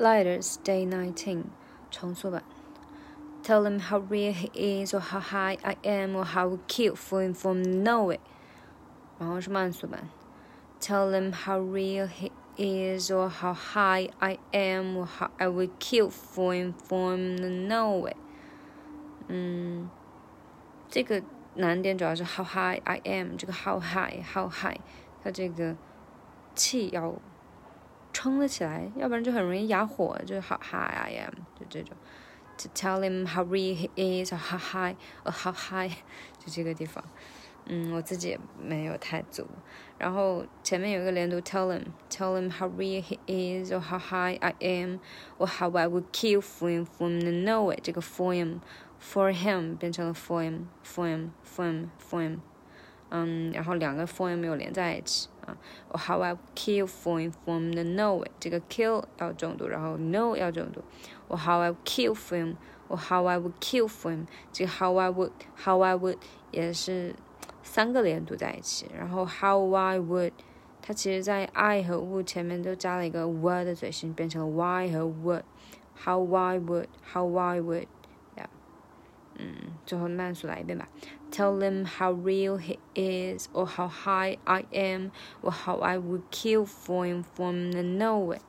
Lighters Day Nineteen 重塑版。Tell him how real he is, or how high I am, or how cute for him from know it。然后是慢速版。Tell him how real he is, or how high I am, or how I will kill for him from know it。嗯，这个难点主要是 how high I am，这个 how high how high，它这个气要 撑得起来，要不然就很容易哑火，就是 how high I am，就这种。To tell him how real he is, or how high, or how high，就这个地方。嗯，我自己也没有太足。然后前面有一个连读，tell him，tell him how real he is, or how high I am, or how I would kill for him from the know it。这个 for him。for him 变成了 for him，for him，for him，for him，嗯，然后两个 for him 没有连在一起啊。or how I kill for him from the know it，这个 kill 要重读，然后 know 要重读。or how I kill for him，or how I would kill for him，这个 how I would，how I would 也是三个连读在一起。然后 how I would，它其实在 I 和 would 前面都加了一个 w 的嘴型，变成了 y 和 would。how I would，how I would。 嗯，最后慢速来一遍吧。Tell them how real he is, or how high I am, or how I would kill for him from the know it.